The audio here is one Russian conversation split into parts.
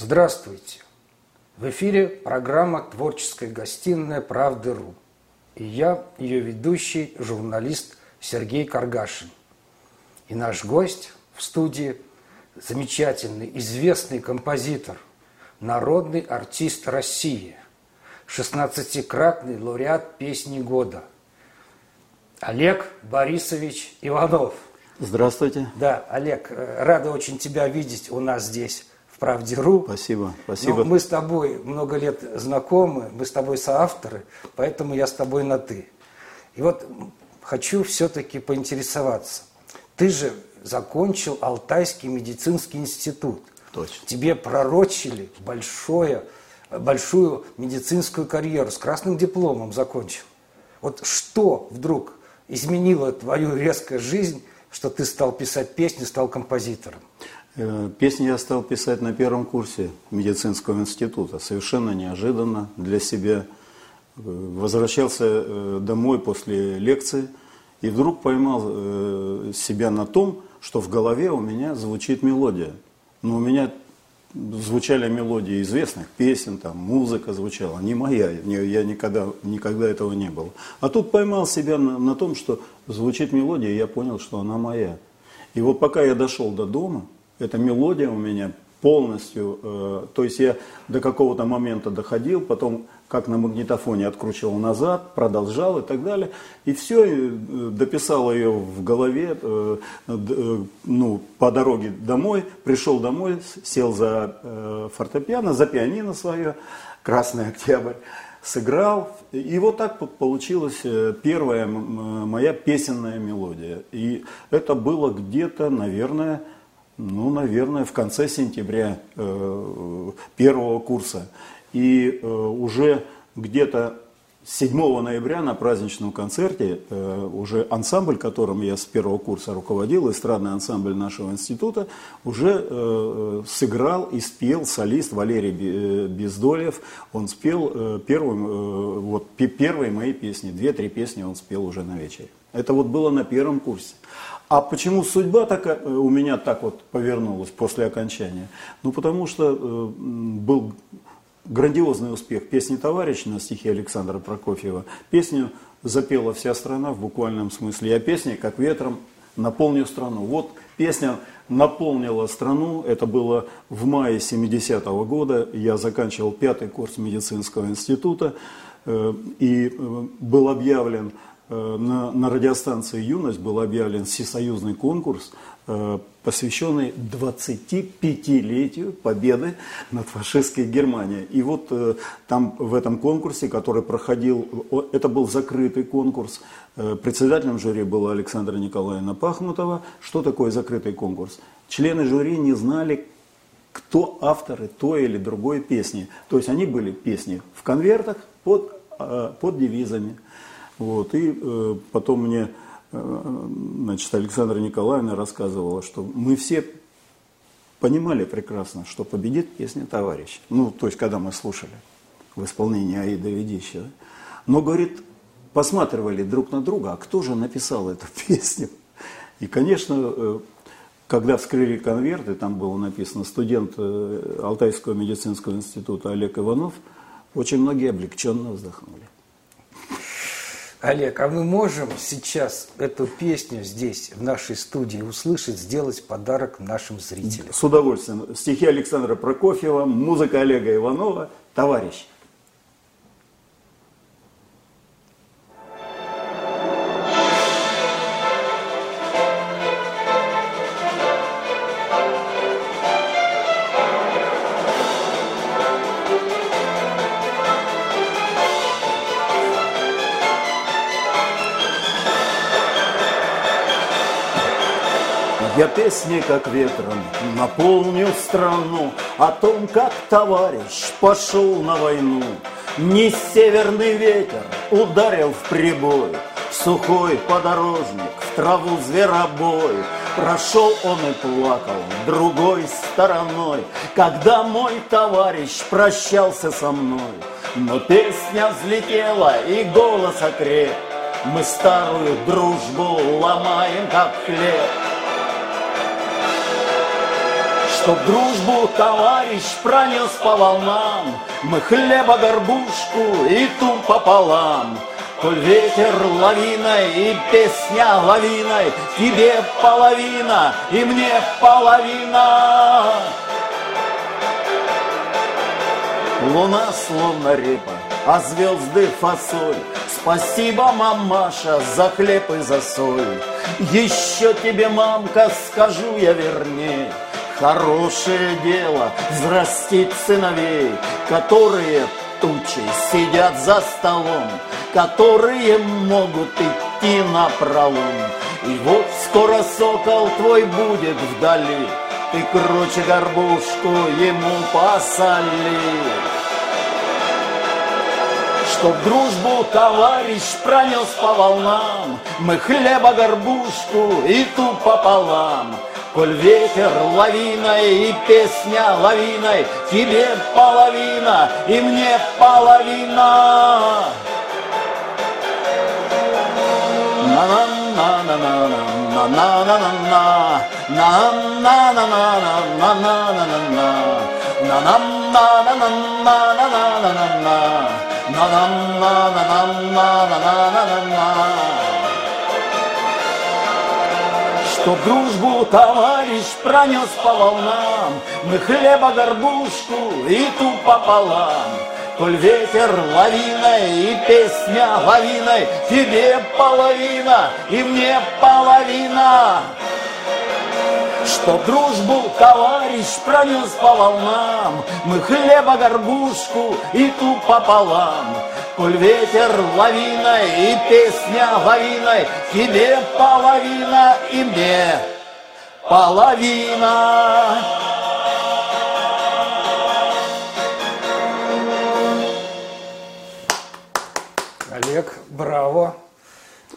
Здравствуйте! В эфире программа «Творческая гостиная Правды.ру». И я, ее ведущий, журналист Сергей Каргашин. И наш гость в студии – замечательный, известный композитор, народный артист России, 16-кратный лауреат песни года Олег Борисович Иванов. Здравствуйте. Да, Олег, э, рада очень тебя видеть у нас здесь правде.ру. Спасибо, спасибо. Но мы с тобой много лет знакомы, мы с тобой соавторы, поэтому я с тобой на «ты». И вот хочу все-таки поинтересоваться. Ты же закончил Алтайский медицинский институт. Точно. Тебе пророчили большое, большую медицинскую карьеру, с красным дипломом закончил. Вот что вдруг изменило твою резкую жизнь, что ты стал писать песни, стал композитором? Э, песни я стал писать на первом курсе медицинского института. Совершенно неожиданно для себя. Э, возвращался э, домой после лекции и вдруг поймал себя на том, что в голове у меня звучит мелодия. Но у меня звучали мелодии известных песен, там музыка звучала, не моя, я никогда, никогда этого не было. А тут поймал себя на, на том, что звучит мелодия, и я понял, что она моя. И вот пока я дошел до дома, эта мелодия у меня полностью, э, то есть я до какого-то момента доходил, потом как на магнитофоне откручивал назад, продолжал и так далее. И все, э, дописал ее в голове, э, э, ну, по дороге домой, пришел домой, сел за э, фортепиано, за пианино свое, «Красный октябрь», сыграл. И вот так получилась э, первая моя песенная мелодия. И это было где-то, наверное, ну, наверное, в конце сентября э, первого курса. И э, уже где-то 7 ноября на праздничном концерте э, уже ансамбль, которым я с первого курса руководил, эстрадный ансамбль нашего института, уже сыграл и спел солист Валерий Бездолев. Он спел первым, вот, первые мои песни, две-три песни он спел уже на вечере. Это вот было на первом курсе. А почему судьба такая, э, у меня так вот повернулась после окончания? Ну, потому что э, был грандиозный успех песни «Товарищ» на стихи Александра Прокофьева. Песню запела вся страна в буквальном смысле. А песня, как ветром, наполню страну. Вот песня наполнила страну. Это было в мае 70-го года. Я заканчивал пятый курс медицинского института. Э, и был объявлен на, на радиостанции «Юность» был объявлен всесоюзный конкурс, э, посвященный 25-летию победы над фашистской Германией. И вот э, там в этом конкурсе, который проходил, это был закрытый конкурс, председателем жюри была Александра Николаевна Пахмутова. Что такое закрытый конкурс? Члены жюри не знали, кто авторы той или другой песни. То есть они были песни в конвертах под, под девизами. Вот, и э, потом мне э, значит, Александра Николаевна рассказывала, что мы все понимали прекрасно, что победит песня «Товарищ». Ну, то есть, когда мы слушали в исполнении Аида Ведищева. Но, говорит, посматривали друг на друга, а кто же написал эту песню? И, конечно, э, когда вскрыли конверты, там было написано студент э, Алтайского медицинского института Олег Иванов, очень многие облегченно вздохнули. Олег, а мы можем сейчас эту песню здесь, в нашей студии, услышать, сделать подарок нашим зрителям? С удовольствием. Стихи Александра Прокофьева, музыка Олега Иванова «Товарищ». Я песни, как ветром, наполню страну О том, как товарищ пошел на войну. Не северный ветер ударил в прибой, Сухой подорожник в траву зверобой. Прошел он и плакал другой стороной, Когда мой товарищ прощался со мной. Но песня взлетела и голос окреп, Мы старую дружбу ломаем, как хлеб Чтоб дружбу товарищ пронес по волнам, Мы хлеба горбушку и ту пополам. Коль ветер лавиной и песня лавиной, Тебе половина и мне половина. Луна словно репа, а звезды фасоль. Спасибо, мамаша, за хлеб и за соль. Еще тебе, мамка, скажу я вернее, Хорошее дело взрастить сыновей, Которые тучей сидят за столом, Которые могут идти на пролом. И вот скоро сокол твой будет вдали, Ты круче горбушку ему посоли. Чтоб дружбу товарищ пронес по волнам, Мы хлеба горбушку и ту пополам. Коль ветер лавиной и песня лавиной, Тебе половина и мне половина. Что дружбу товарищ пронес по волнам, Мы хлеба горбушку и ту пополам. Коль ветер лавиной и песня лавиной, Тебе половина и мне половина. Что дружбу товарищ пронес по волнам, Мы хлеба горбушку и ту пополам. Коль ветер лавиной и песня лавиной, Тебе половина и мне половина. Олег, браво.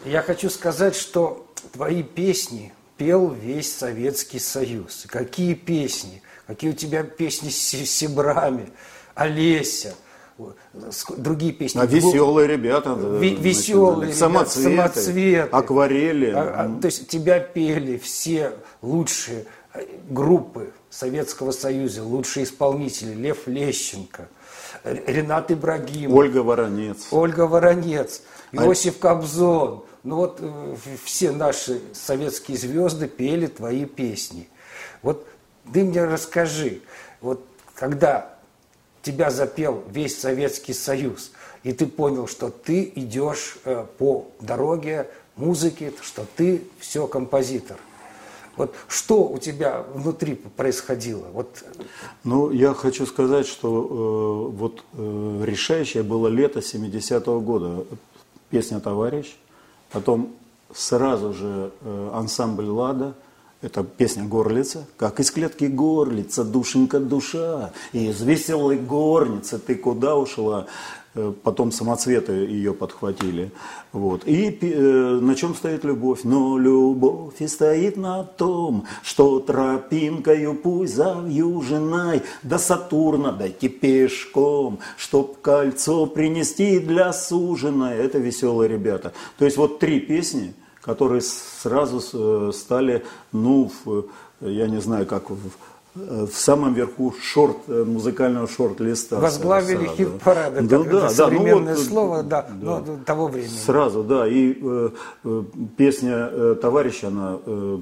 Я хочу сказать, что твои песни пел весь Советский Союз. Какие песни? Какие у тебя песни с Сибрами, Олеся – другие песни. А веселые ребята. Веселые самоцветы, ребята, самоцветы. Акварели. А, а, то есть тебя пели все лучшие э, группы Советского Союза, лучшие исполнители. Лев Лещенко, Ренат Ибрагимов. Ольга Воронец. Ольга Воронец, а Иосиф а... Кобзон. Ну вот э, все наши советские звезды пели твои песни. Вот ты мне расскажи, вот когда тебя запел весь Советский Союз, и ты понял, что ты идешь э, по дороге музыки, что ты все композитор. Вот что у тебя внутри происходило? Вот... Ну, я хочу сказать, что э, вот э, решающее было лето 70-го года. Песня «Товарищ», потом сразу же э, ансамбль «Лада», это песня горлица, как из клетки горлица, душенька душа, и из веселой горницы ты куда ушла? Э, потом самоцветы ее подхватили. Вот. И э, на чем стоит любовь? Но любовь и стоит на том, что тропинкою пусть завьюженной до Сатурна дойти пешком, чтоб кольцо принести для суженой. Это веселые ребята. То есть вот три песни – которые сразу э, стали, ну, я не знаю, как в самом верху шорт, э, музыкального шорт-листа. Возглавили хит-парады. Да, да, да, современное ну, вот, слова да, да, ну, того времени. Сразу, да. И э, э, песня э, «Товарищ», она э,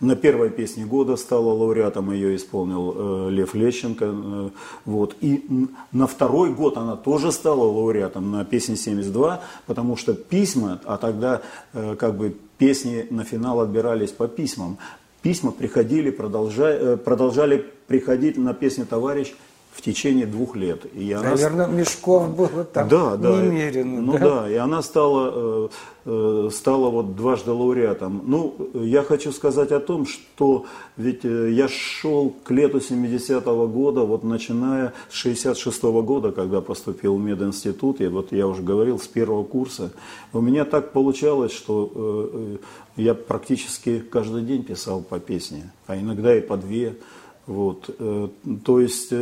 на первой песне года стала лауреатом, ее исполнил э, Лев Лещенко. Э, вот. И на второй год она тоже стала лауреатом на песне «72», потому что письма, а тогда э, как бы песни на финал отбирались по письмам. Письма приходили, продолжали, э, продолжали приходить на песню «Товарищ» в течение двух лет. И она... Наверное, мешков было там да, да, немерено. Ну да? да, и она стала, э, э, стала вот дважды лауреатом. Ну, я хочу сказать о том, что ведь я шел к лету 70-го года, вот начиная с 66 -го года, когда поступил в мединститут, и вот я уже говорил, с первого курса, у меня так получалось, что я практически каждый день писал по песне, а иногда и по две. Вот. Э, то есть э,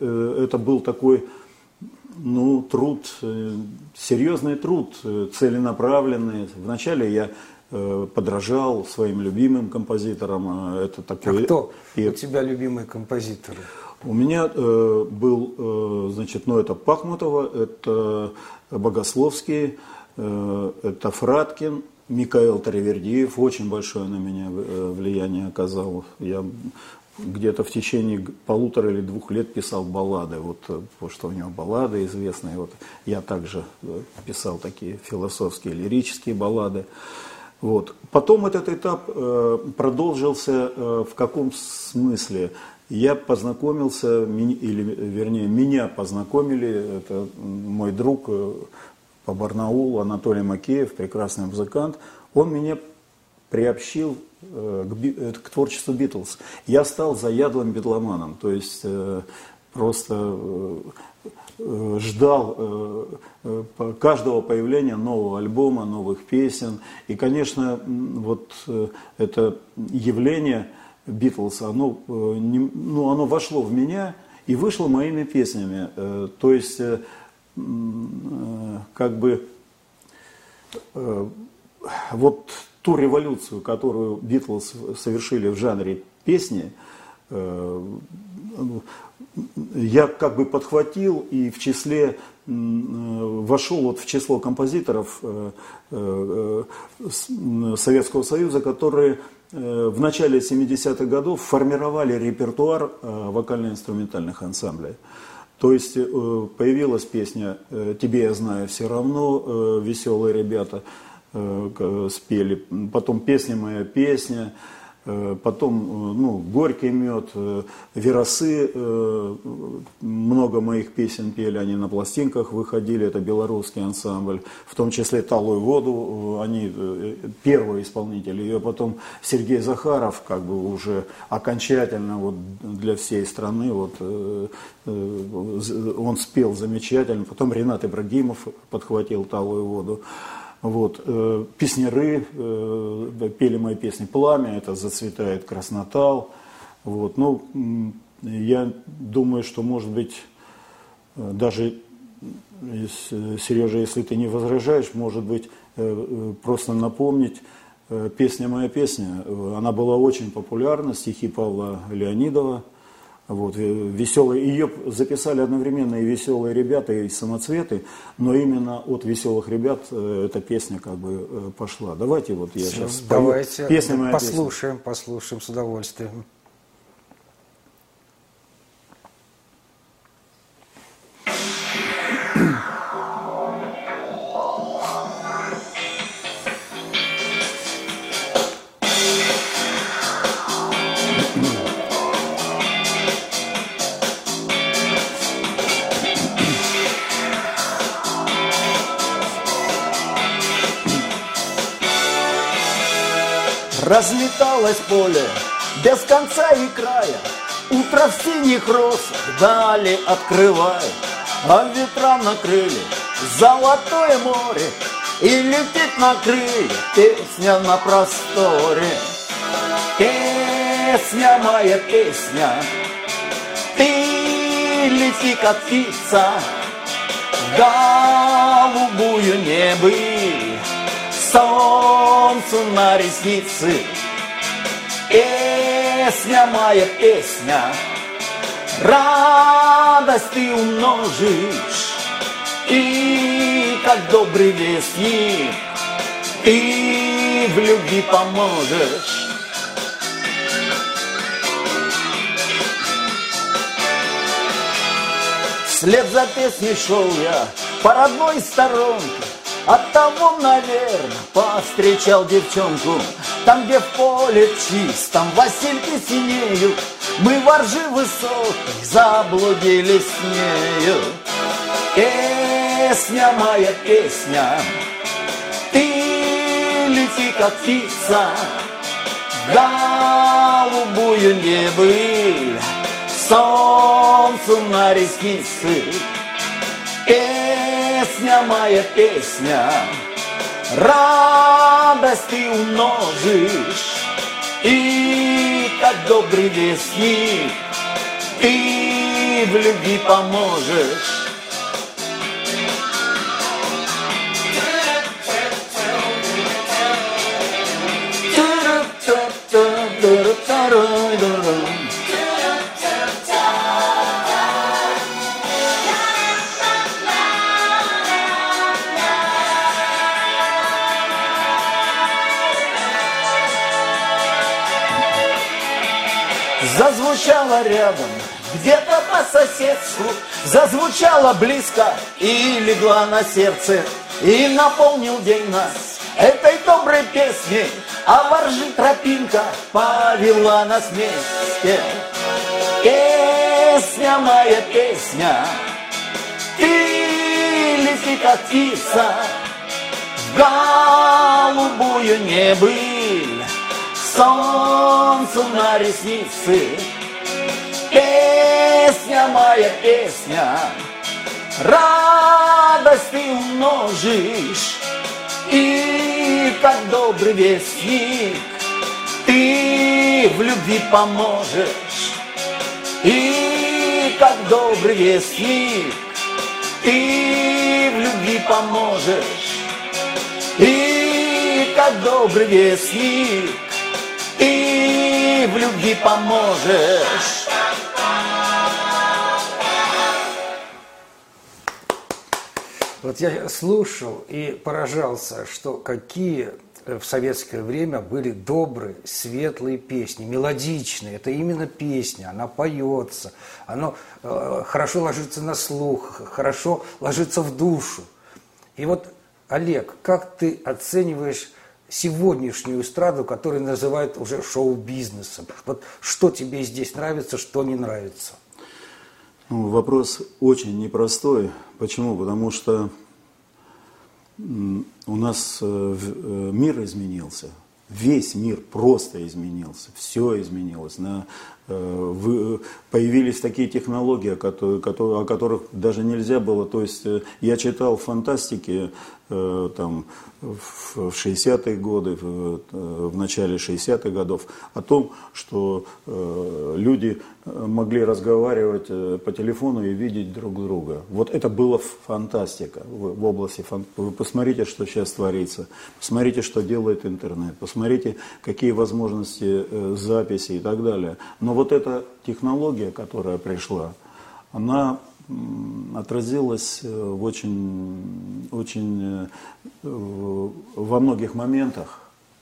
э, это был такой ну, труд, серьезный труд, целенаправленный. Вначале я подражал своим любимым композиторам. Э, это такой... А кто и... у тебя любимые композиторы? У меня э, был, э, значит, ну это Пахмутова, это Богословский, э, это Фраткин, Михаил Таривердиев очень большое на меня э, влияние оказал. Я где-то в течение полутора или двух лет писал баллады. Вот, э, потому что у него баллады известные. Вот я также э, писал такие философские, лирические баллады. Вот. Потом этот этап продолжился в каком смысле? Я познакомился, или вернее, меня познакомили, это мой друг по Барнаулу, Анатолий Макеев, прекрасный музыкант, он меня приобщил э, к, э, к творчеству Битлз. Я стал заядлым битломаном, то есть э, просто ждал каждого появления нового альбома, новых песен. И, конечно, вот это явление Битлз, оно, ну, оно вошло в меня и вышло моими песнями. То есть, как бы, вот ту революцию, которую Битлз совершили в жанре песни, э, я как бы подхватил и в числе вошел вот в число композиторов э, э, Советского Союза, которые в начале 70-х годов формировали репертуар вокально-инструментальных ансамблей. То есть появилась песня «Тебе я знаю все равно», «Веселые ребята», Э, спели. Потом «Песня моя песня», э, потом э, ну, «Горький мед», «Веросы», много моих песен пели, они на пластинках выходили, это белорусский ансамбль, в том числе «Талую воду», они первые исполнители, ее потом Сергей Захаров, как бы уже окончательно вот для всей страны, вот, он спел замечательно, потом Ренат Ибрагимов подхватил «Талую воду», вот, э, песняры э, пели мои песни «Пламя», это «Зацветает краснотал». Вот, ну, я думаю, что, может быть, э, даже, Сережа, если ты не возражаешь, может быть, э, просто напомнить «Песня моя песня». Она была очень популярна, стихи Павла Леонидова – вот, веселые, ее записали одновременно и веселые ребята, и самоцветы, но именно от веселых ребят э, эта песня как бы э, пошла. Давайте вот я Все, сейчас. Давайте песня моя послушаем, песня. послушаем с удовольствием. Разметалось поле без конца и края, Утро в синих росах дали открывает, А ветра накрыли золотое море, И летит на крылья песня на просторе. Песня моя песня, Ты лети, как птица, Голубую небы солнцу на ресницы. Песня моя песня, радость ты умножишь, И как добрый вестник ты в любви поможешь. Вслед за песней шел я по родной сторонке, от того, наверное, повстречал девчонку. Там, где в поле чистом васильки синеют Мы воржи высокой заблудились с нею. Песня моя, песня Ты лети, как птица Голубую небыль Солнцу на ресницы. Песня моя песня, радость ты умножишь, и как добрый вестник ты в любви поможешь. Зазвучала рядом, где-то по соседству, зазвучала близко и легла на сердце, и наполнил день нас этой доброй песней, а воржи тропинка повела нас вместе. Песня моя, песня, ты лети как птица в голубую небыль, солнцу на ресницы. Песня моя, песня, радость ты умножишь, и как добрый вестник ты в любви поможешь. И как добрый вестник ты в любви поможешь. И как добрый вестник в любви поможешь. Вот я слушал и поражался, что какие в советское время были добрые, светлые песни, мелодичные. Это именно песня, она поется, она э, хорошо ложится на слух, хорошо ложится в душу. И вот, Олег, как ты оцениваешь сегодняшнюю эстраду, которую называют уже шоу-бизнесом? Вот что тебе здесь нравится, что не нравится? Ну, вопрос очень непростой. Почему? Потому что у нас э, э, мир изменился. Весь мир просто изменился, все изменилось. На, э, появились такие технологии, о которых даже нельзя было. То есть я читал фантастики там, в 60-е годы, в, в начале 60-х годов, о том, что э, люди могли разговаривать э, по телефону и видеть друг друга. Вот это было фантастика в, в области фан... Вы посмотрите, что сейчас творится, посмотрите, что делает интернет, посмотрите, какие возможности э, записи и так далее. Но вот эта технология, которая пришла, она отразилась э, в очень, очень э, во многих моментах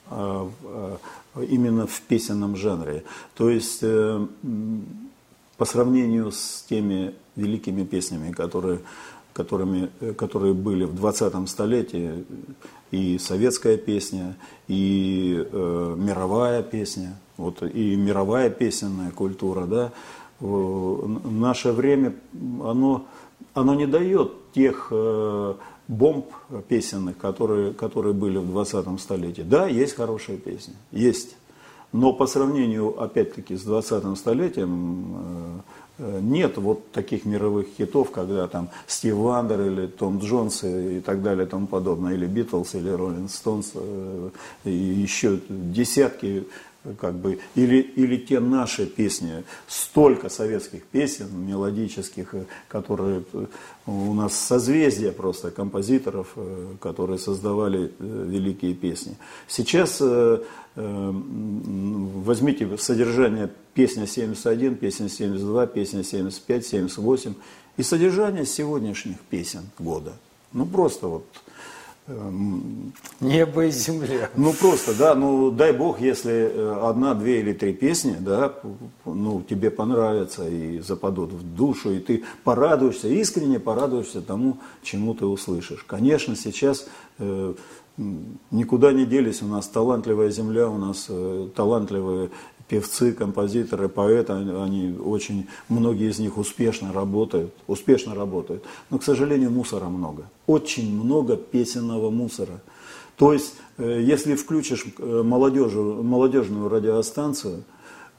а, а, именно в песенном жанре. То есть э, по сравнению с теми великими песнями, которые, которыми, которые были в 20 столетии, и советская песня, и э, мировая песня, вот, и мировая песенная культура, да, наше время, оно, оно не дает тех э, бомб песенных, которые, которые были в 20 столетии. Да, есть хорошие песни, есть. Но по сравнению, опять-таки, с 20 столетием, э, э, нет вот таких мировых хитов, когда там Стиви Вандер или Том Джонс и так далее и тому подобное, или Битлз, или Роллинг Стоунс, и еще десятки как бы, или, или те наши песни, столько советских песен мелодических, э, которые э, у нас созвездие просто композиторов, э, которые создавали великие песни. Сейчас возьмите содержание песня 71, песня 72, песня 75, 78 и содержание сегодняшних песен года. Ну просто вот Небо и земля. Ну просто, да, ну дай бог, если э, одна, две или три песни, да, ну тебе понравятся и западут в душу, и ты порадуешься, искренне порадуешься тому, чему ты услышишь. Конечно, сейчас э, никуда не делись, у нас талантливая земля, у нас э, талантливые певцы, композиторы, поэты, они очень, многие из них успешно работают, успешно работают. Но, к сожалению, мусора много. Очень много песенного мусора. То есть, э, если включишь э, молодежу, молодежную радиостанцию,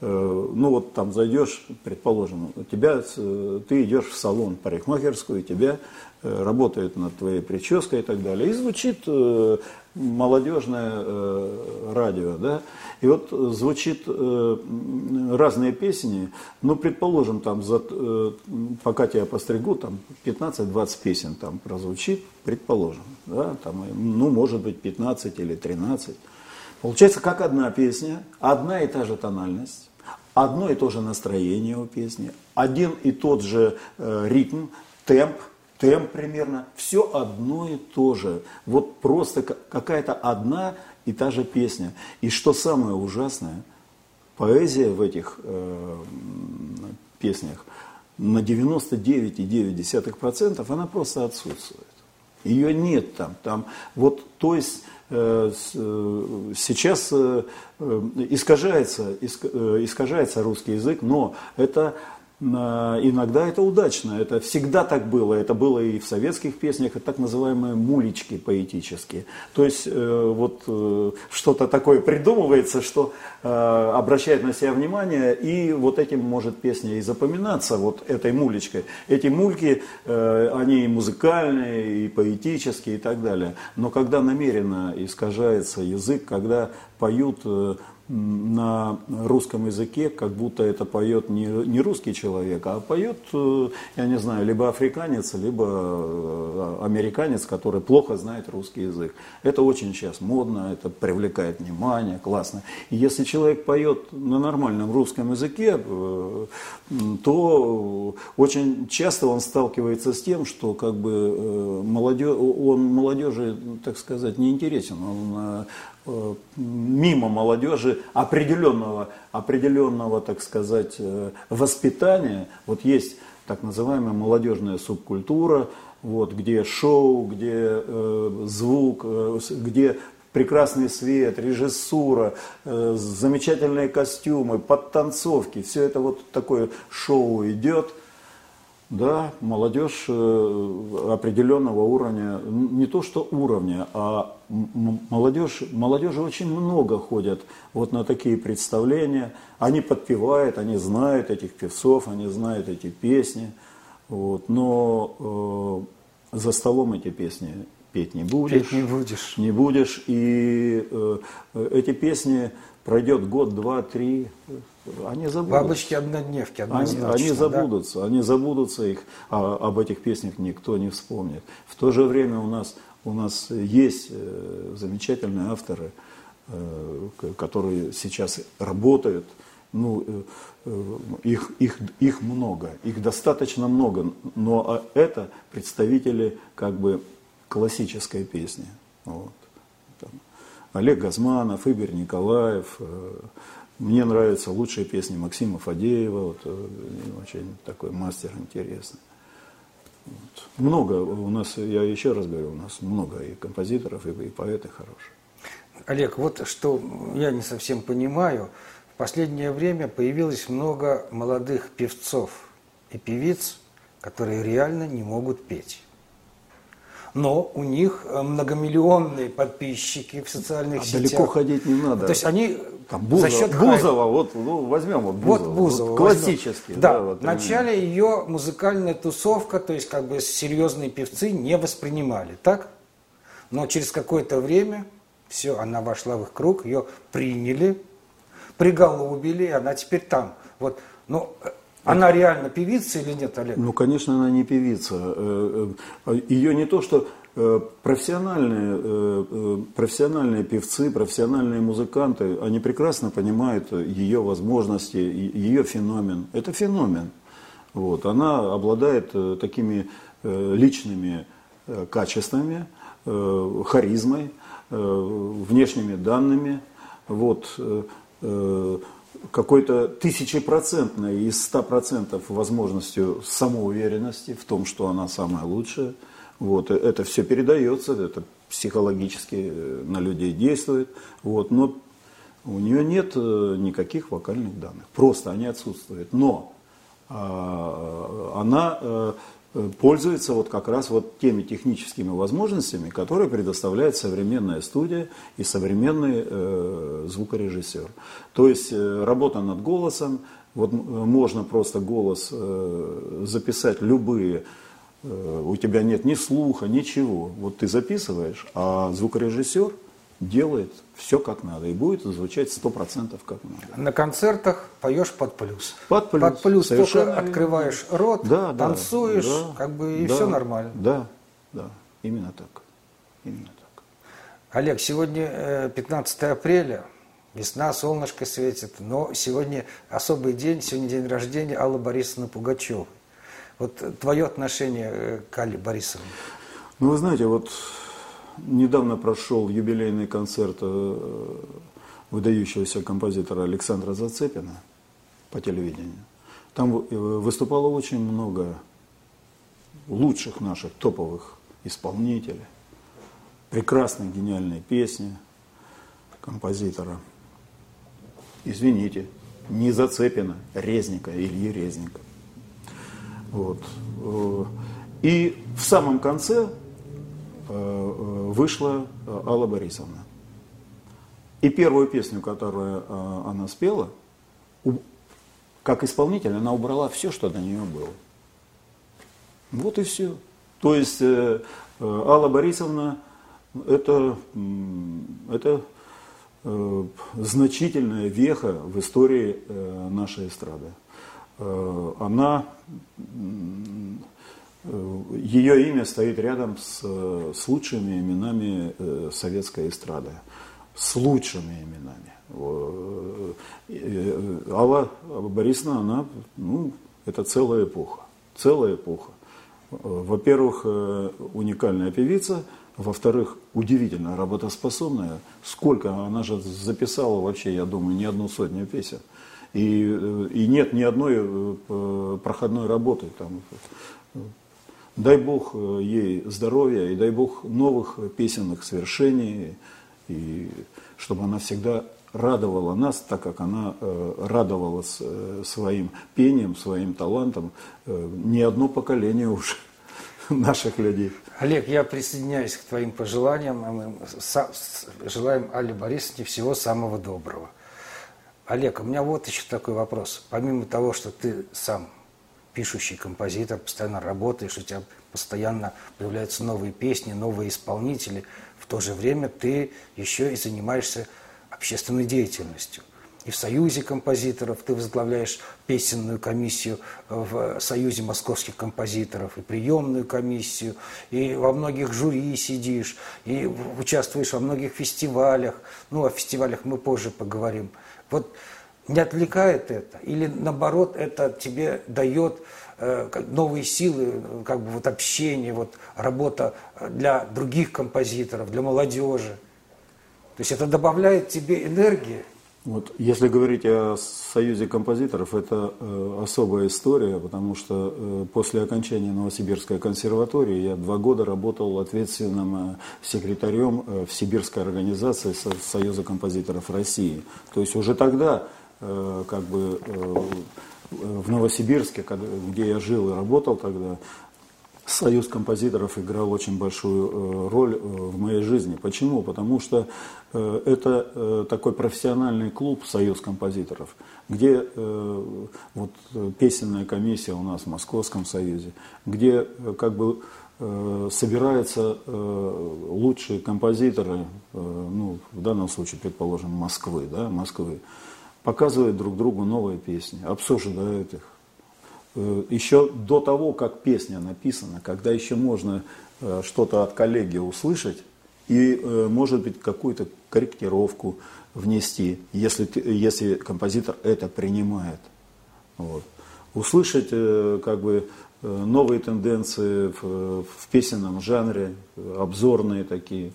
э, ну вот там зайдешь, предположим, у тебя, ты идешь в салон парикмахерскую, и тебя работает над твоей прической и так далее. И звучит молодежное э, радио, да, и вот звучит э, разные песни, ну, предположим, там, за, э, пока тебя постригу, там, 15-20 песен там прозвучит, предположим, да, там, ну, может быть, 15 или 13. Получается, как одна песня, одна и та же тональность, одно и то же настроение у песни, один и тот же э, ритм, темп, темп примерно, все одно и то же. Вот просто какая-то одна и та же песня. И что самое ужасное, поэзия в этих э, песнях на 99,9% она просто отсутствует. Ее нет там. там вот, то есть э, э, сейчас э, э искажается, иск, э, искажается русский язык, но это Иногда это удачно, это всегда так было, это было и в советских песнях, это так называемые мулечки поэтические. То есть э, вот э, что-то такое придумывается, что э, обращает на себя внимание, и вот этим может песня и запоминаться, вот этой мулечкой. Эти мульки, они и музыкальные, и поэтические, и так далее. Но когда намеренно искажается язык, когда поют на русском языке, как будто это поет не, не русский человек, а поет, э, я не знаю, либо африканец, либо э, американец, который плохо знает русский язык. Это очень сейчас модно, это привлекает внимание, классно. И если человек поет на нормальном русском языке, э, то очень часто он сталкивается с тем, что как бы молодежь, он молодежи, так сказать, не интересен. Он мимо молодежи определенного, определенного, так сказать, э, воспитания. Вот есть так называемая молодежная субкультура, вот, где шоу, где э, звук, э, где прекрасный свет, режиссура, э, замечательные костюмы, подтанцовки. Все это вот такое шоу идет. Да, молодежь э, определенного уровня, не то что уровня, а молодежь, молодежи очень много ходят вот на такие представления. Они подпевают, они знают этих певцов, они знают эти песни. Вот, но э, за столом эти песни петь не будешь. Петь не будешь. Не будешь. И э, эти песни пройдет год, два, три, они забудутся. Бабочки-однодневки, они, они забудутся, да? они забудутся, их, а, об этих песнях никто не вспомнит. В то же время у нас, у нас есть э, замечательные авторы, э, которые сейчас работают, ну, э, их, их, их много, их достаточно много, но а это представители как бы классической песни. Вот. Там, Олег Газманов, Игорь Николаев, мне нравятся лучшие песни Максима Фадеева, вот, очень такой мастер интересный. Вот. Много у нас, я еще раз говорю, у нас много и композиторов, и, и поэты хорошие. Олег, вот что я не совсем понимаю. В последнее время появилось много молодых певцов и певиц, которые реально не могут петь но у них многомиллионные подписчики в социальных а сетях. Далеко ходить не надо. То есть они Там Бузова, за счет Бузова, вот ну, возьмем вот Бузова, вот Бузова вот классический. Да, да вот, вначале ее музыкальная тусовка, то есть как бы серьезные певцы не воспринимали, так? Но через какое-то время все, она вошла в их круг, ее приняли, приголубили, и она теперь там. Вот, но э, она реально певица или нет, Олег? Ну, конечно, она не певица. Э, э, ее не то, что профессиональные, профессиональные певцы, профессиональные музыканты, они прекрасно понимают ее возможности, ее феномен. Это феномен. Вот. Она обладает такими личными качествами, харизмой, внешними данными. Вот какой-то тысячепроцентной из ста процентов возможностью самоуверенности в том, что она самая лучшая. Вот, это все передается, это психологически э, на людей действует. Вот, но у нее нет э, никаких вокальных данных. Просто они отсутствуют. Но а, она э, Э, пользуется вот как раз вот теми техническими возможностями, которые предоставляет современная студия и современный э, звукорежиссер. То есть э, работа над голосом, вот э, можно просто голос э, записать любые, э, у тебя нет ни слуха, ничего. Вот ты записываешь, а звукорежиссер – делает все как надо и будет звучать сто процентов как надо. На концертах поешь под плюс. Под плюс. Под плюс Совершенно только открываешь рот, да, танцуешь, да, как бы и да, все нормально. Да, да, именно так. Именно так. Олег, сегодня 15 э, апреля, весна, солнышко светит, но сегодня особый день, сегодня день рождения Аллы Борисовны Пугачевой. Вот твое отношение э, к Алле Борисовне? Ну, вы знаете, вот недавно прошел юбилейный концерт э, выдающегося композитора Александра Зацепина по телевидению. Там выступало очень много лучших наших топовых исполнителей, прекрасные гениальные песни композитора. Извините, не Зацепина, Резника, Ильи Резника. Вот. И в самом конце э, э, вышла Алла Борисовна. И первую песню, которую э, она спела, как исполнитель, она убрала все, что до нее было. Вот и все. То есть Алла Борисовна это, это значительная веха в истории нашей эстрады. Э, она, э, ее имя стоит рядом с, с лучшими именами э, советской эстрады, с лучшими именами. Алла Борисовна, она, ну, это целая эпоха, целая эпоха. Во-первых, уникальная певица, во-вторых, удивительно работоспособная. Сколько она же записала вообще, я думаю, не одну сотню песен. И, и нет ни одной э, проходной работы. Там. Дай Бог э, ей здоровья и дай Бог новых песенных свершений, и чтобы она всегда радовала нас, так как она э, радовала своим пением, своим талантом не одно поколение уже наших людей. Олег, я присоединяюсь к твоим пожеланиям. Мы желаем Алле Борисовне всего самого доброго. Олег, у меня вот еще такой вопрос. Помимо того, что ты сам пишущий композитор, постоянно работаешь, у тебя постоянно появляются новые песни, новые исполнители, в то же время ты еще и занимаешься общественной деятельностью. И в Союзе композиторов ты возглавляешь песенную комиссию в Союзе московских композиторов, и приемную комиссию, и во многих жюри сидишь, и участвуешь во многих фестивалях. Ну, о фестивалях мы позже поговорим. Вот не отвлекает это? Или наоборот, это тебе дает э, новые силы, как бы вот общение, вот работа для других композиторов, для молодежи? То есть это добавляет тебе энергии? Вот, если говорить о Союзе композиторов, это э, особая история, потому что э, после окончания Новосибирской консерватории я два года работал ответственным э, секретарем э, в Сибирской организации Со Союза композиторов России. То есть уже тогда, э, как бы э, в Новосибирске, где я жил и работал тогда, Союз композиторов играл очень большую э, роль э, в моей жизни. Почему? Потому что э, это такой профессиональный клуб Союз композиторов, где вот песенная комиссия у нас в Московском Союзе, где как бы собираются лучшие композиторы, ну, в данном случае, предположим, Москвы, да, Москвы, показывают друг другу новые песни, обсуждают их, еще до того, как песня написана, когда еще можно э, что-то от коллеги услышать и, э, может быть, какую-то корректировку внести, если, если композитор это принимает. Вот. Услышать как бы новые тенденции в, в песенном жанре, обзорные такие.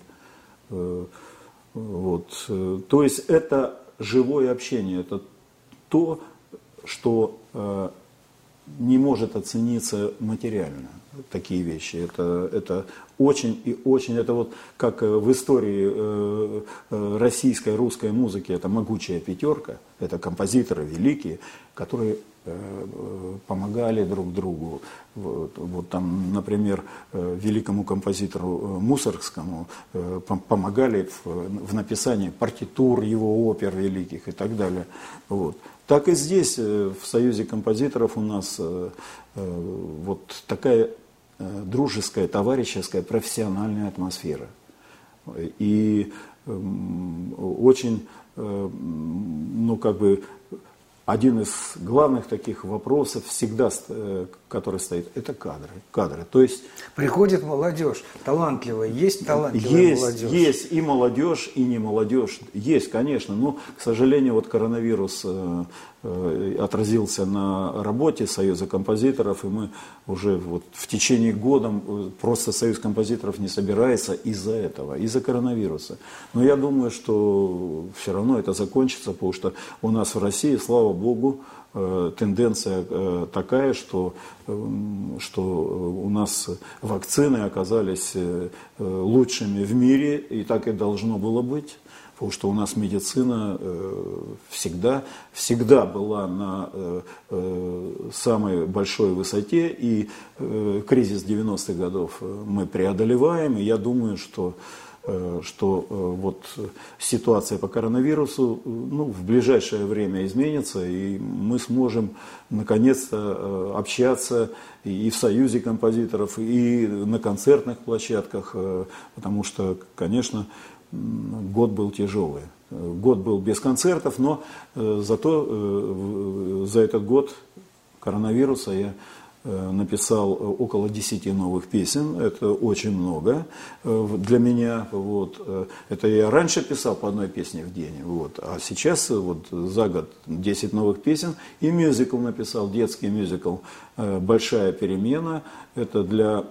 Вот. То есть это живое общение, это то, что не может оцениться материально такие вещи. Это, это очень и очень, это вот как э, в истории э, э, российской, русской музыки, это могучая пятерка, это композиторы великие, которые помогали друг другу. Вот, вот там, например, великому композитору Мусоргскому помогали в, в написании партитур его опер великих и так далее. Вот. Так и здесь, э, в Союзе композиторов у нас э, э, вот такая дружеская, товарищеская, профессиональная атмосфера. И эм, очень, ну как бы, один из главных таких вопросов всегда, э, который стоит, это кадры. кадры. То есть приходит молодежь, талантливая, есть талантливая есть, молодежь. Есть и молодежь, и не молодежь, есть, конечно, но, к сожалению, вот коронавирус э, отразился на работе Союза композиторов, и мы уже вот в течение года просто Союз композиторов не собирается из-за этого, из-за коронавируса. Но я думаю, что все равно это закончится, потому что у нас в России, слава богу, э, тенденция э, такая, что, эм, что у нас вакцины оказались э, лучшими в мире, и так и должно было быть. Потому что у нас медицина всегда, всегда была на самой большой высоте, и кризис 90-х годов мы преодолеваем, и я думаю, что Э, что э, вот ситуация по коронавирусу ну, в ближайшее время изменится, и мы сможем наконец-то э, общаться и в Союзе композиторов, и на концертных площадках, потому что, конечно, год был тяжелый. Год был без концертов, но зато за этот год коронавируса я Э, написал э, около 10 новых песен, это очень много э, для меня. Вот. Это я раньше писал по одной песне в день, вот. а сейчас вот, за год 10 новых песен и мюзикл написал, детский мюзикл «Большая перемена». Это для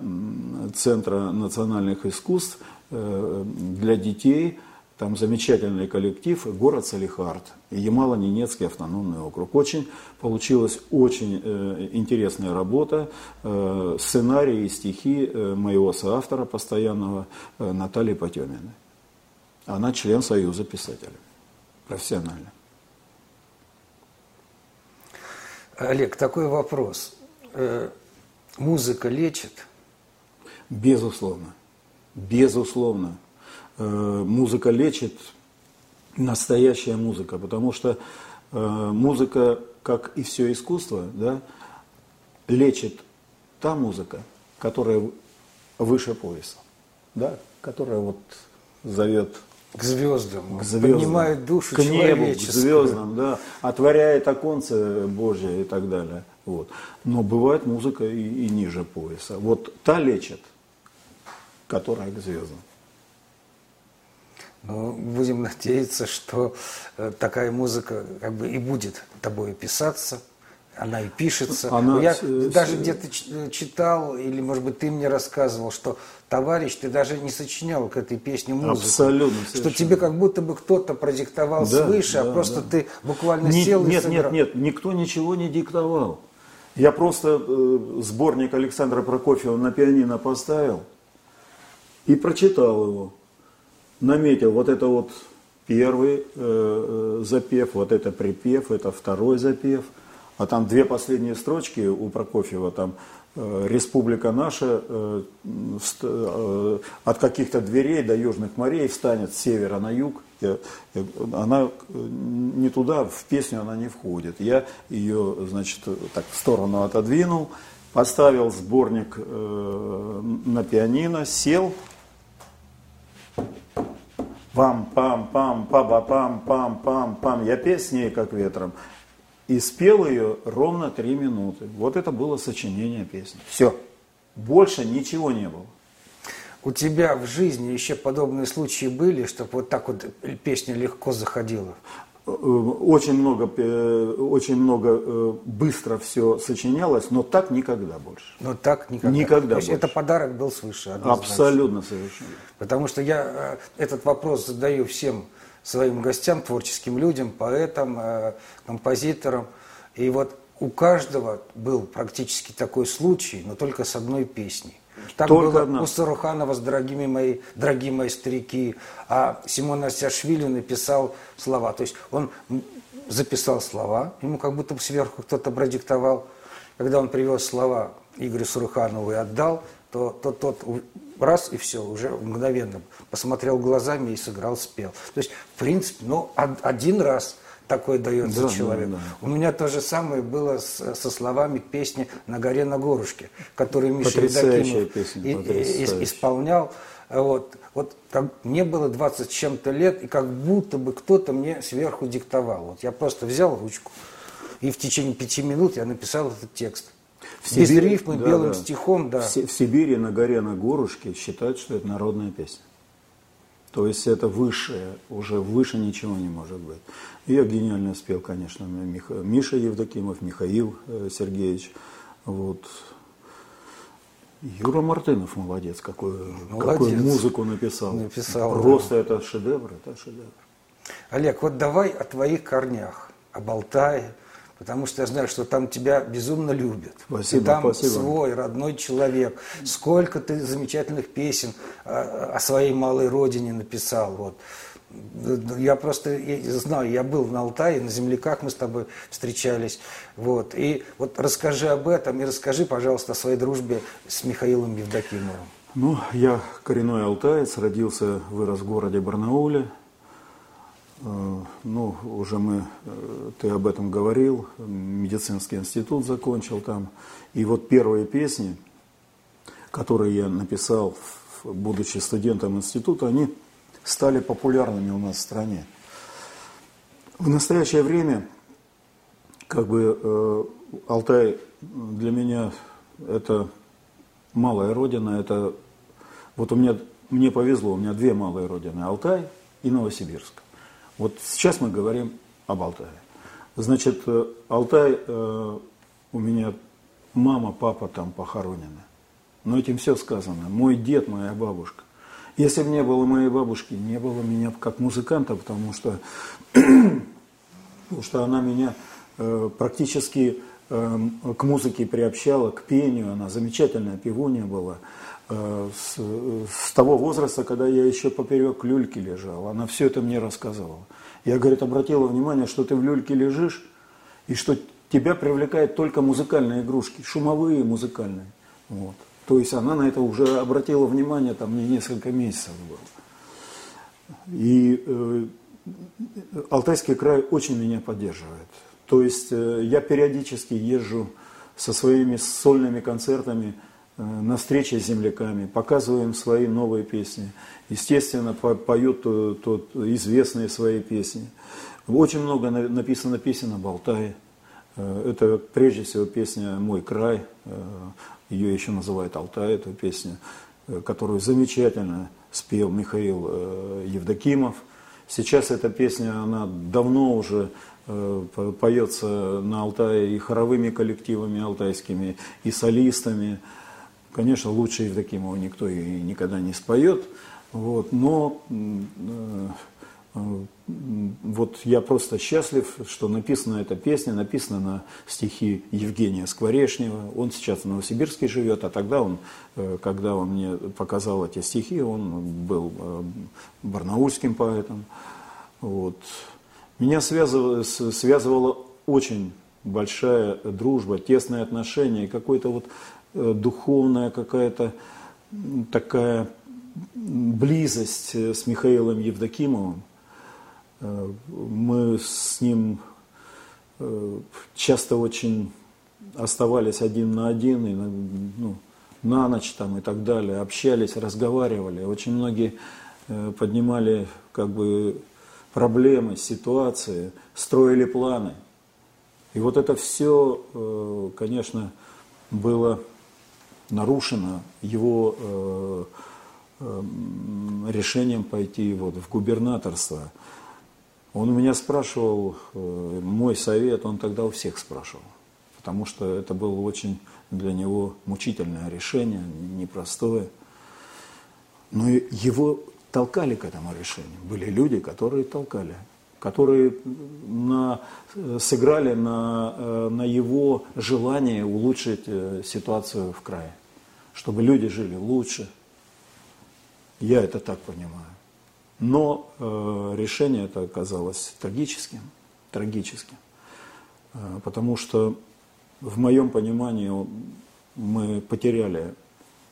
Центра национальных искусств, для детей – там замечательный коллектив, город Салихард, Ямало-Ненецкий автономный округ. Очень получилась очень э, интересная работа, э, сценарий и стихи э, моего соавтора постоянного э, Натальи Потеминой. Она член Союза писателей, профессионально. Олег, такой вопрос. Э, музыка лечит? Безусловно. Безусловно. Э, музыка лечит, настоящая музыка, потому что э, музыка, как и все искусство, да, лечит та музыка, которая выше пояса, да, которая вот зовет к звездам, к звездам, поднимает душу к небу, к звездам, да, отворяет оконце Божье и так далее. Вот. Но бывает музыка и, и ниже пояса. Вот та лечит, которая к звездам. Но будем надеяться, что э, такая музыка как бы и будет тобой писаться, она и пишется. Она, Я с, даже где-то э, читал, или, может быть, ты мне рассказывал, что товарищ, ты даже не сочинял к этой песне музыку. Абсолютно. Совершенно. Что тебе как будто бы кто-то продиктовал да, свыше, а да, а просто да. ты буквально не, сел нет, и сыграл. Нет, нет, никто ничего не диктовал. Я просто э, сборник Александра Прокофьева на пианино поставил и прочитал его наметил вот это вот первый э, э, запев, вот это припев, это второй запев, а там две последние строчки у Прокофьева, там э, «Республика наша э, э, от каких-то дверей до южных морей встанет с севера на юг». Я, я, она э, не туда, в песню она не входит. Я ее, значит, так в сторону отодвинул, поставил сборник э, на пианино, сел, Пам-пам-пам, па-ба-пам-пам-пам-пам. Я песней как ветром. И спел ее ровно три минуты. Вот это было сочинение песни. Все. Больше ничего не было. У тебя в жизни еще подобные случаи были, чтобы вот так вот песня легко заходила? Э, очень много, э, очень много э, быстро все сочинялось, но так никогда больше. Но так никогда. Никогда То есть больше. это подарок был свыше. Однозначно. Абсолютно совершенно. Потому что я этот вопрос задаю всем своим гостям, творческим людям, поэтам, композиторам. И вот у каждого был практически такой случай, но только с одной песней. Так Только было одна. у Саруханова с «Дорогими мои, дорогие мои старики», а Симон Асяшвили написал слова. То есть он записал слова, ему как будто сверху кто-то продиктовал. Когда он привез слова Игорю Суруханову и отдал, то тот, тот раз и все, уже мгновенно посмотрел глазами и сыграл, спел. То есть, в принципе, ну, один раз – такой дается да, человеку. Да, да. У меня то же самое было с, со словами песни «На горе на горушке», которую Миша Евдокимов исполнял. Вот, вот как, мне было 20 с чем-то лет, и как будто бы кто-то мне сверху диктовал. Вот я просто взял ручку, И в течение пяти минут я написал этот текст. В Без Сибири- рифмы, да, белым да. стихом, да. В, в Сибири на горе на горушке считают, что это народная песня. То есть это высшее, уже выше ничего не может быть. Ее гениально спел, конечно, Миха- Миша Евдокимов, Михаил э, Сергеевич. Вот. Юра Мартынов молодец, какую, какую Молодец. музыку написал. Написал, да. Просто это шедевр, это шедевр. Олег, вот давай о твоих корнях, об Алтае, потому что я знаю, что там тебя безумно любят. Спасибо, Ты там спасибо. свой, родной человек. Сколько ты замечательных песен о своей малой родине написал. Вот. Я просто я знаю, я был на Алтае, на земляках мы с тобой встречались. Вот. И вот расскажи об этом и расскажи, пожалуйста, о своей дружбе с Михаилом Евдокимовым. Ну, я коренной алтаец, родился, вырос в городе Барнауле. Э, Ну, уже мы, э, ты об этом говорил, медицинский институт закончил там. И вот первые песни, которые я написал, будучи студентом института, они стали популярными у нас в стране. В настоящее время, как бы, э, Алтай для меня это малая родина, это вот у меня, мне повезло, у меня две малые родины, Алтай и Новосибирск. Вот сейчас мы говорим об Алтае. Значит, э, Алтай, э, у меня мама, папа там похоронены. Но этим все сказано. Мой дед, моя бабушка. Если бы не было моей бабушки, не было меня как музыканта, потому что потому что она меня э, практически э, к музыке приобщала, к пению. Она замечательная певунья была. Э, с, с того возраста, когда я еще поперек люльки лежал, она все это мне рассказывала. Я, говорит, обратила внимание, что ты в люльке лежишь, и что тебя привлекает только музыкальные игрушки, шумовые музыкальные. Вот. То есть она на это уже обратила внимание, там мне несколько месяцев было. И э, Алтайский край очень меня поддерживает. То есть э, я периодически езжу со своими сольными концертами на встречи с земляками, показываю им свои новые песни. Естественно, по- поют э, тут известные свои песни. Очень много на- написано песен об Алтае. Э, Это прежде всего песня «Мой край», э, ее еще называют «Алтай», эту песню, э, которую замечательно спел Михаил э, Евдокимов. Сейчас эта песня, она давно уже э, по- поется на Алтае и хоровыми коллективами алтайскими, и солистами. Конечно, лучше Евдокимова никто и никогда не споет, вот, но э, м, вот я просто счастлив, что написана эта песня, написана на стихи Евгения Скворечнева. Он сейчас в Новосибирске живет, а тогда он, э, когда он мне показал эти стихи, он был э, барнаульским поэтом. Вот. Меня связывала, с- связывала очень большая дружба, тесные отношения, и какое-то вот э, духовная какая-то такая близость э, с Михаилом Евдокимовым. Э, Мы с ним э, часто очень оставались один на один, и ну, на ночь там и так далее, общались, разговаривали. Очень многие э, поднимали как бы проблемы, ситуации, строили планы. И вот это все, э, конечно, было нарушено его э, эм, решением пойти вот в губернаторство. Он у меня спрашивал, э, мой совет, он тогда у всех спрашивал, потому что это было очень для него мучительное решение, непростое. Но его толкали к этому решению. Были люди, которые толкали, которые на, э, сыграли на, э, на его желание улучшить э, ситуацию в крае, чтобы люди жили лучше. Я это так понимаю. Но э, решение это оказалось трагическим, трагическим, Э, потому что в моем понимании мы потеряли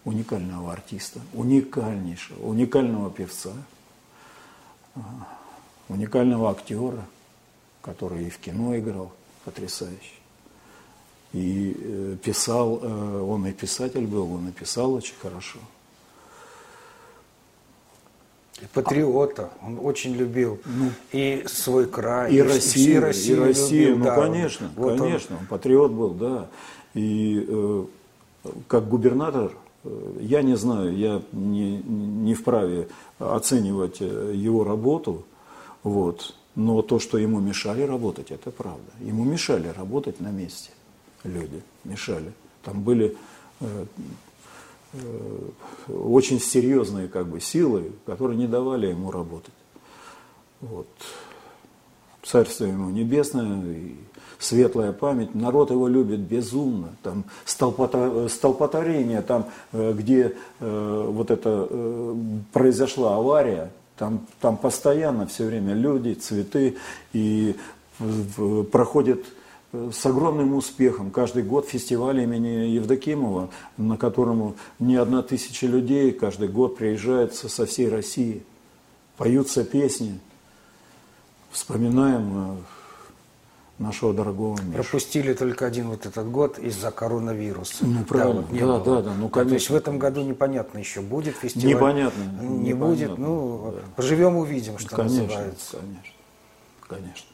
уникального артиста, уникальнейшего, уникального певца, уникального актера, который и в кино играл потрясающе. И э, писал, э, он и писатель был, он и писал очень хорошо. патриота. Он очень любил ну, и свой край, и, и Россию, и Россию, и Россию любил, ну да, конечно, вот конечно, он. он патриот был, да. И э, как губернатор, э, я не знаю, я не, не вправе оценивать его работу, вот. Но то, что ему мешали работать, это правда. Ему мешали работать на месте люди, мешали. Там были э, э, очень серьезные как бы силы, которые не давали ему работать. Вот. Царство ему небесное, и светлая память, народ его любит безумно. Там столпотворение, там, э, где э, вот это э, произошла авария, там, там постоянно все время люди, цветы, и проходит с огромным успехом каждый год фестиваль имени Евдокимова, на котором не одна тысяча людей каждый год приезжают со всей России. Поются песни, вспоминаем нашего дорогого Мишу. Пропустили только один вот этот год из-за коронавируса. Ну, правильно, да, вот да, да, да, ну, конечно. То есть в этом году непонятно еще, будет фестиваль. Непонятно. Не непонятно, будет, ну, да. поживем, увидим, что конечно, называется. Конечно, конечно.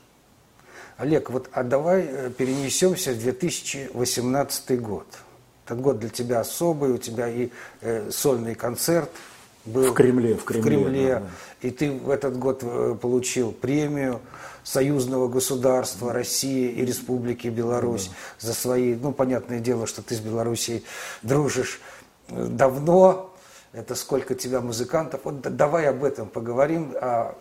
Олег, вот а давай э, перенесемся в 2018 год. Этот год для тебя особый, у тебя и э, сольный концерт был в Кремле, в Кремле, в Кремле да, да. и ты в этот год э, получил премию союзного государства России и Республики Беларусь за свои, ну, понятное дело, что ты с Белоруссией дружишь э, давно, это сколько тебя музыкантов. Вот давай об этом поговорим, о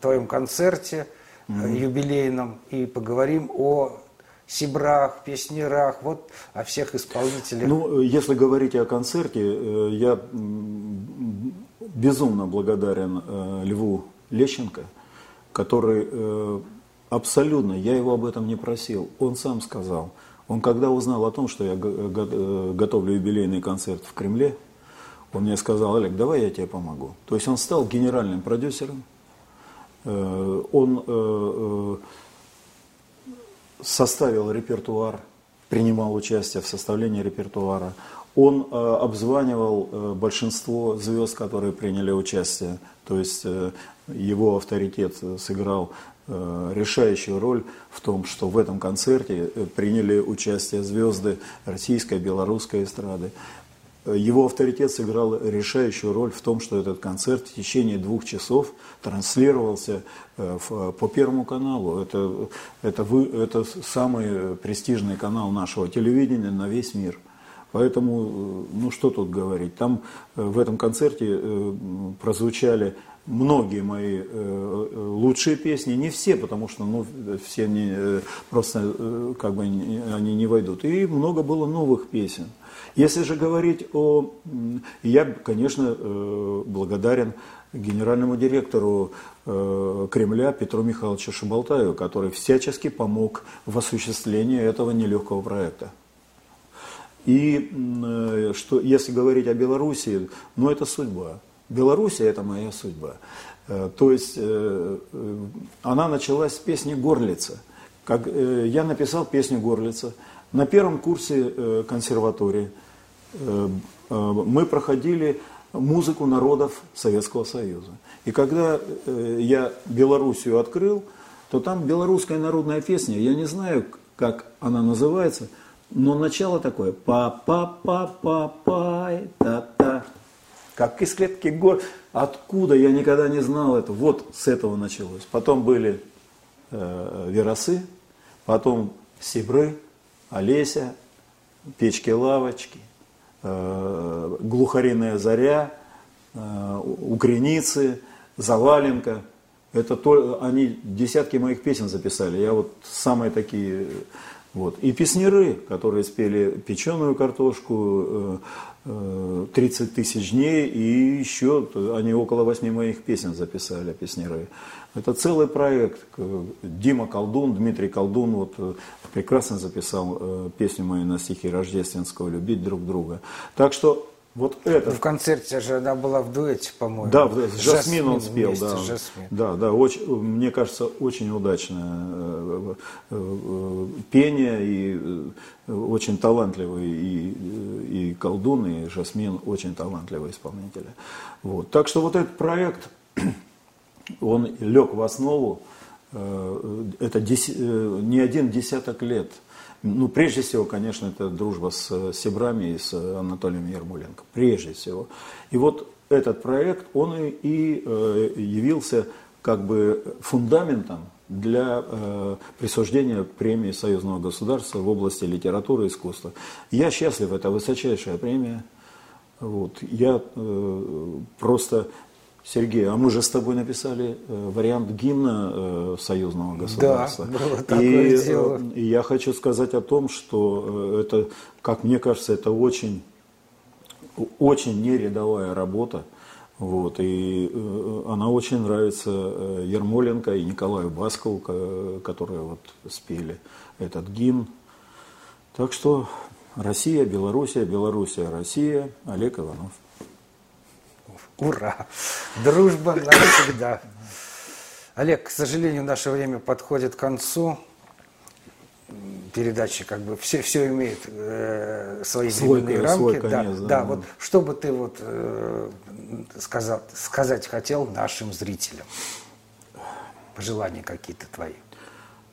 твоем концерте mm-hmm. юбилейном, и поговорим о сибрах, песнерах, вот о всех исполнителях. Ну, если говорить о концерте, я безумно благодарен Льву Лещенко – который э, абсолютно, я его об этом не просил, он сам сказал. Он когда узнал о том, что я э, готовлю юбилейный концерт в Кремле, он мне сказал, Олег, давай я тебе помогу. То есть он стал генеральным продюсером, э, он составил репертуар, принимал участие в составлении репертуара, он обзванивал большинство звезд, которые приняли участие. То есть его авторитет сыграл э, решающую роль в том, что в этом концерте э, приняли участие звезды российской, белорусской эстрады. Его авторитет сыграл решающую роль в том, что этот концерт в течение двух часов транслировался э, по Первому каналу. Это, это, вы, это самый престижный канал нашего телевидения на весь мир. Поэтому, ну что тут говорить, там в этом концерте прозвучали многие мои э, лучшие песни, не все, потому что ну, все они э, просто э, как бы они не войдут. И много было новых песен. Если же говорить о... Я, конечно, благодарен генеральному директору Кремля Петру Михайловичу Шабалтаеву, который всячески помог в осуществлении этого нелегкого проекта. И что, если говорить о Белоруссии, ну это судьба. Белоруссия – это моя судьба. Э, то есть э, э, она началась с песни «Горлица». Как, я написал песню «Горлица». На первом курсе консерватории мы проходили музыку народов Советского Союза. И когда я Белоруссию открыл, то там белорусская народная песня, я не знаю, как она называется, но начало такое па-па-па-па-пай, та-та, как из клетки гор. Откуда, я никогда не знал это. Вот с этого началось. Потом были э, веросы, потом сибры, Олеся, печки-лавочки, э, глухариная заря, э, укреницы, заваленка. Это то, они десятки моих песен записали. Я вот самые такие вот. И песнеры, которые спели печеную картошку, 30 э, э, тысяч дней, и еще они около восьми моих песен записали, песнеры. Это целый проект. Дима Колдун, Дмитрий Колдун вот, э, прекрасно записал песню мою на стихи Рождественского «Любить друг друга». Так что вот это. В концерте же она была в дуэте, по-моему. Да, с Жасмин он спел, да. Жасмин. Да, да, очень, мне кажется, очень удачное э, э, э, пение и очень талантливый и, и колдун, и Жасмин очень талантливый исполнитель. Вот. Так что вот этот проект, он лег в основу, э, это не один десяток лет. Ну, прежде всего, конечно, это дружба с Сибрами и с Анатолием Ермоленко. Прежде всего. И вот этот проект, он и, и явился как бы фундаментом для э, присуждения премии союзного государства в области литературы и искусства. Я счастлив, это высочайшая премия. Вот. Я э, просто, Сергей, а мы же с тобой написали э, вариант гимна э, союзного государства. Да, было такое и, дело. Э, и я хочу сказать о том, что это, как мне кажется, это очень, очень нерядовая работа. Вот, и она очень нравится Ермоленко и Николаю Баскову, которые вот спели этот гимн. Так что Россия, Белоруссия, Белоруссия, Россия, Олег Иванов. Ура! Дружба навсегда. Олег, к сожалению, наше время подходит к концу передачи как бы все, все имеет э, свои свой, временные рамки. Свой конец, да, да, да, вот что бы ты вот э, сказал, сказать хотел нашим зрителям? Пожелания какие-то твои?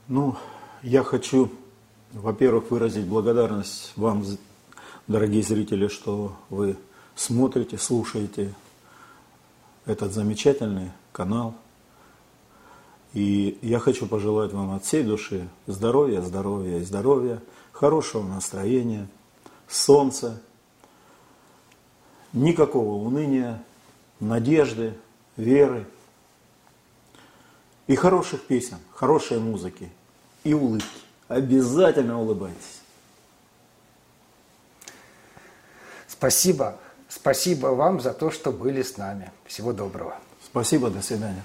Ну, я хочу, во-первых, выразить благодарность вам, дорогие зрители, что вы смотрите, слушаете этот замечательный канал – и я хочу пожелать вам от всей души здоровья, здоровья и здоровья, хорошего настроения, солнца, никакого уныния, надежды, веры и хороших песен, хорошей музыки и улыбки. Обязательно улыбайтесь. Спасибо. Спасибо вам за то, что были с нами. Всего доброго. Спасибо, до свидания.